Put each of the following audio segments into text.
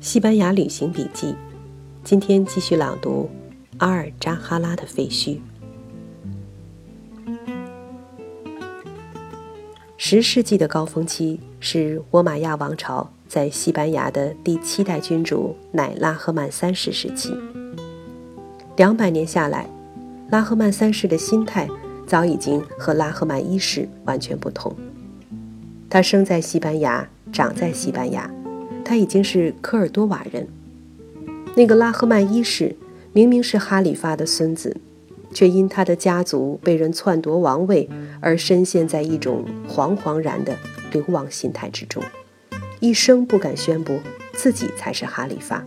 西班牙旅行笔记，今天继续朗读阿尔扎哈拉的废墟。十世纪的高峰期是倭马亚王朝在西班牙的第七代君主乃拉赫曼三世时期。两百年下来，拉赫曼三世的心态早已经和拉赫曼一世完全不同。他生在西班牙，长在西班牙。他已经是科尔多瓦人。那个拉赫曼一世明明是哈里发的孙子，却因他的家族被人篡夺王位而深陷在一种惶惶然的流亡心态之中，一生不敢宣布自己才是哈里发。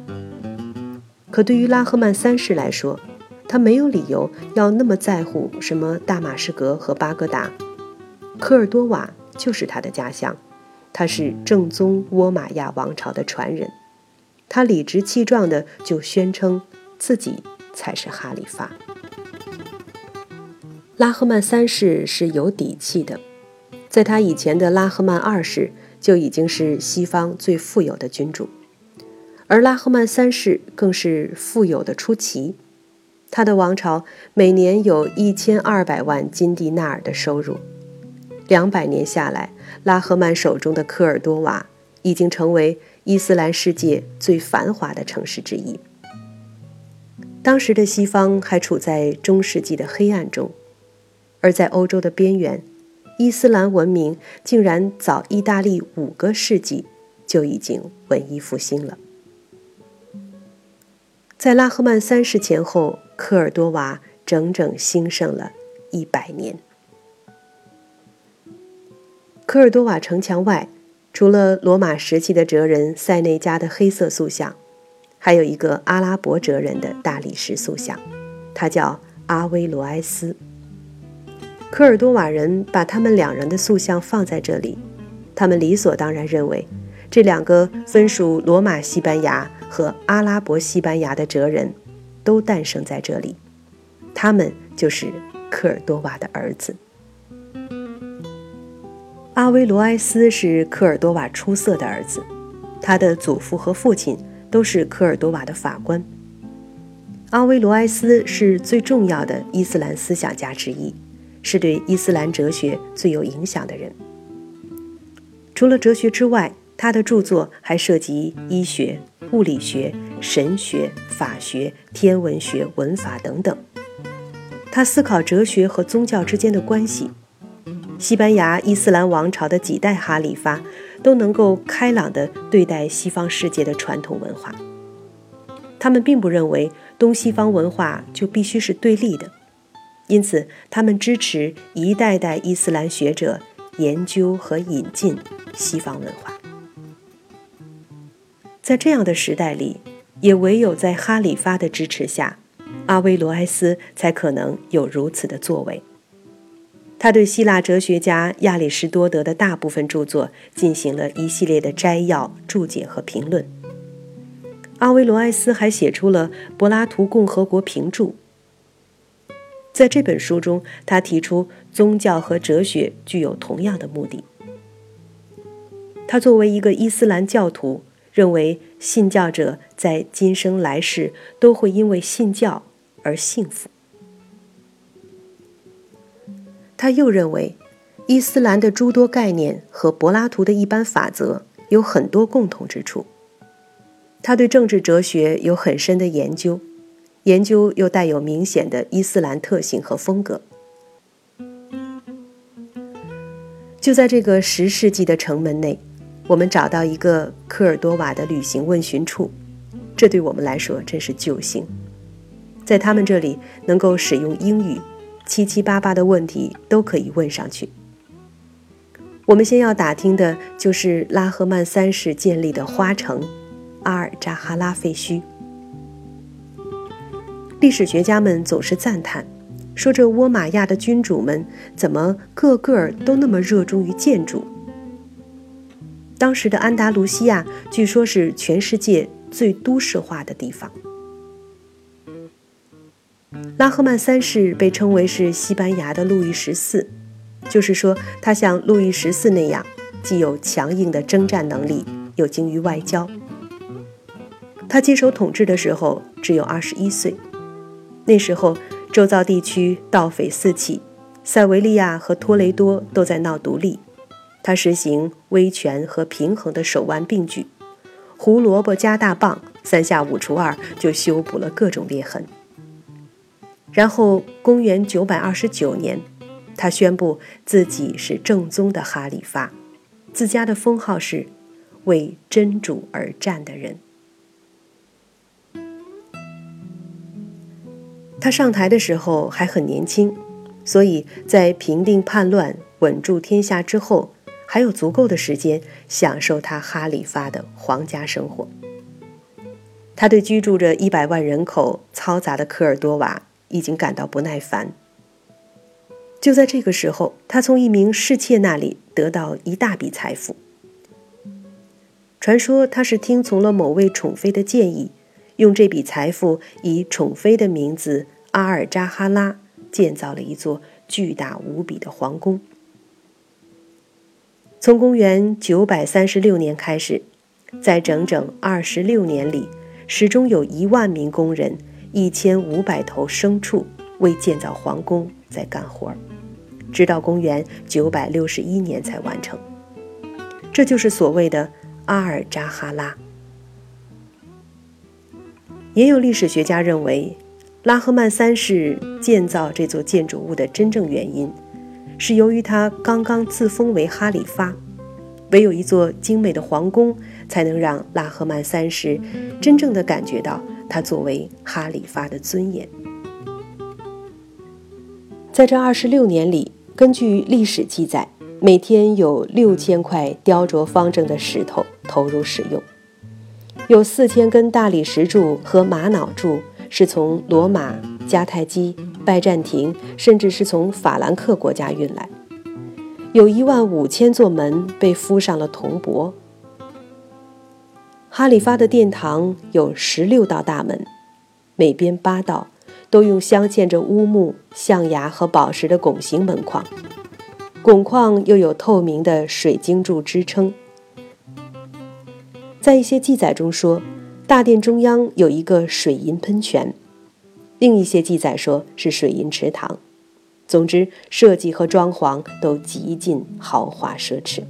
可对于拉赫曼三世来说，他没有理由要那么在乎什么大马士革和巴格达，科尔多瓦就是他的家乡。他是正宗倭马亚王朝的传人，他理直气壮的就宣称自己才是哈里发。拉赫曼三世是有底气的，在他以前的拉赫曼二世就已经是西方最富有的君主，而拉赫曼三世更是富有的出奇，他的王朝每年有一千二百万金蒂纳尔的收入。两百年下来，拉赫曼手中的科尔多瓦已经成为伊斯兰世界最繁华的城市之一。当时的西方还处在中世纪的黑暗中，而在欧洲的边缘，伊斯兰文明竟然早意大利五个世纪就已经文艺复兴了。在拉赫曼三世前后，科尔多瓦整整兴盛了一百年。科尔多瓦城墙外，除了罗马时期的哲人塞内加的黑色塑像，还有一个阿拉伯哲人的大理石塑像，他叫阿威罗埃斯。科尔多瓦人把他们两人的塑像放在这里，他们理所当然认为，这两个分属罗马西班牙和阿拉伯西班牙的哲人，都诞生在这里，他们就是科尔多瓦的儿子。阿维罗埃斯是科尔多瓦出色的儿子，他的祖父和父亲都是科尔多瓦的法官。阿维罗埃斯是最重要的伊斯兰思想家之一，是对伊斯兰哲学最有影响的人。除了哲学之外，他的著作还涉及医学、物理学、神学、法学、天文学、文法等等。他思考哲学和宗教之间的关系。西班牙伊斯兰王朝的几代哈里发都能够开朗地对待西方世界的传统文化，他们并不认为东西方文化就必须是对立的，因此他们支持一代代伊斯兰学者研究和引进西方文化。在这样的时代里，也唯有在哈里发的支持下，阿维罗埃斯才可能有如此的作为。他对希腊哲学家亚里士多德的大部分著作进行了一系列的摘要、注解和评论。阿维罗埃斯还写出了《柏拉图共和国评注》。在这本书中，他提出宗教和哲学具有同样的目的。他作为一个伊斯兰教徒，认为信教者在今生来世都会因为信教而幸福。他又认为，伊斯兰的诸多概念和柏拉图的一般法则有很多共同之处。他对政治哲学有很深的研究，研究又带有明显的伊斯兰特性和风格。就在这个十世纪的城门内，我们找到一个科尔多瓦的旅行问询处，这对我们来说真是救星。在他们这里能够使用英语。七七八八的问题都可以问上去。我们先要打听的就是拉赫曼三世建立的花城——阿尔扎哈拉废墟。历史学家们总是赞叹，说这倭马亚的君主们怎么个个都那么热衷于建筑。当时的安达卢西亚据说是全世界最都市化的地方。拉赫曼三世被称为是西班牙的路易十四，就是说他像路易十四那样，既有强硬的征战能力，又精于外交。他接手统治的时候只有二十一岁，那时候周遭地区盗匪四起，塞维利亚和托雷多都在闹独立。他实行威权和平衡的手腕并举，胡萝卜加大棒，三下五除二就修补了各种裂痕。然后，公元九百二十九年，他宣布自己是正宗的哈里发，自家的封号是“为真主而战的人”。他上台的时候还很年轻，所以在平定叛乱、稳住天下之后，还有足够的时间享受他哈里发的皇家生活。他对居住着一百万人口、嘈杂的科尔多瓦已经感到不耐烦。就在这个时候，他从一名侍妾那里得到一大笔财富。传说他是听从了某位宠妃的建议。用这笔财富，以宠妃的名字阿尔扎哈拉建造了一座巨大无比的皇宫。从公元九百三十六年开始，在整整二十六年里，始终有一万名工人、一千五百头牲畜为建造皇宫在干活直到公元九百六十一年才完成。这就是所谓的阿尔扎哈拉。也有历史学家认为，拉赫曼三世建造这座建筑物的真正原因，是由于他刚刚自封为哈里发，唯有一座精美的皇宫，才能让拉赫曼三世真正的感觉到他作为哈里发的尊严。在这二十六年里，根据历史记载，每天有六千块雕琢方正的石头投入使用。有四千根大理石柱和玛瑙柱是从罗马、迦太基、拜占庭，甚至是从法兰克国家运来。有一万五千座门被敷上了铜箔。哈里发的殿堂有十六道大门，每边八道，都用镶嵌着乌木、象牙和宝石的拱形门框，拱框又有透明的水晶柱支撑。在一些记载中说，大殿中央有一个水银喷泉，另一些记载说是水银池塘。总之，设计和装潢都极尽豪华奢侈。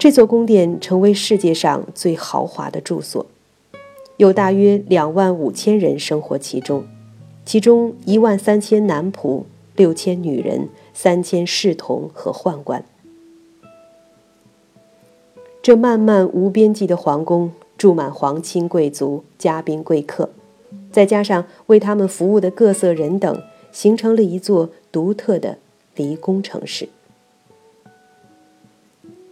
这座宫殿成为世界上最豪华的住所，有大约两万五千人生活其中，其中一万三千男仆、六千女人、三千侍童和宦官。这漫漫无边际的皇宫，住满皇亲贵族、嘉宾贵客，再加上为他们服务的各色人等，形成了一座独特的离宫城市。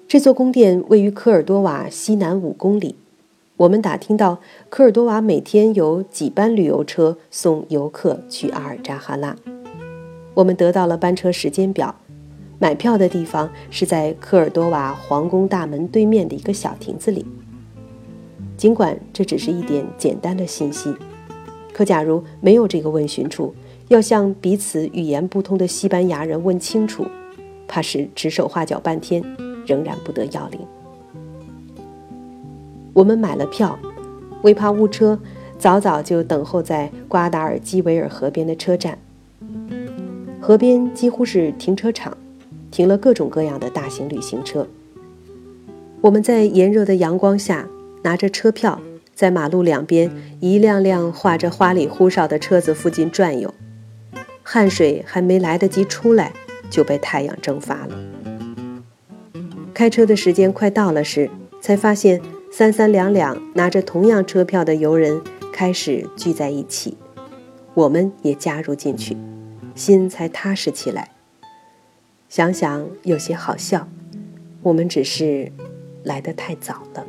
这座宫殿位于科尔多瓦西南五公里。我们打听到，科尔多瓦每天有几班旅游车送游客去阿尔扎哈拉。我们得到了班车时间表。买票的地方是在科尔多瓦皇宫大门对面的一个小亭子里。尽管这只是一点简单的信息，可假如没有这个问询处，要向彼此语言不通的西班牙人问清楚，怕是指手画脚半天，仍然不得要领。我们买了票，为怕误车，早早就等候在瓜达尔基维尔河边的车站。河边几乎是停车场。停了各种各样的大型旅行车。我们在炎热的阳光下拿着车票，在马路两边一辆辆画着花里胡哨的车子附近转悠，汗水还没来得及出来，就被太阳蒸发了。开车的时间快到了时，才发现三三两两拿着同样车票的游人开始聚在一起，我们也加入进去，心才踏实起来。想想有些好笑，我们只是来得太早了。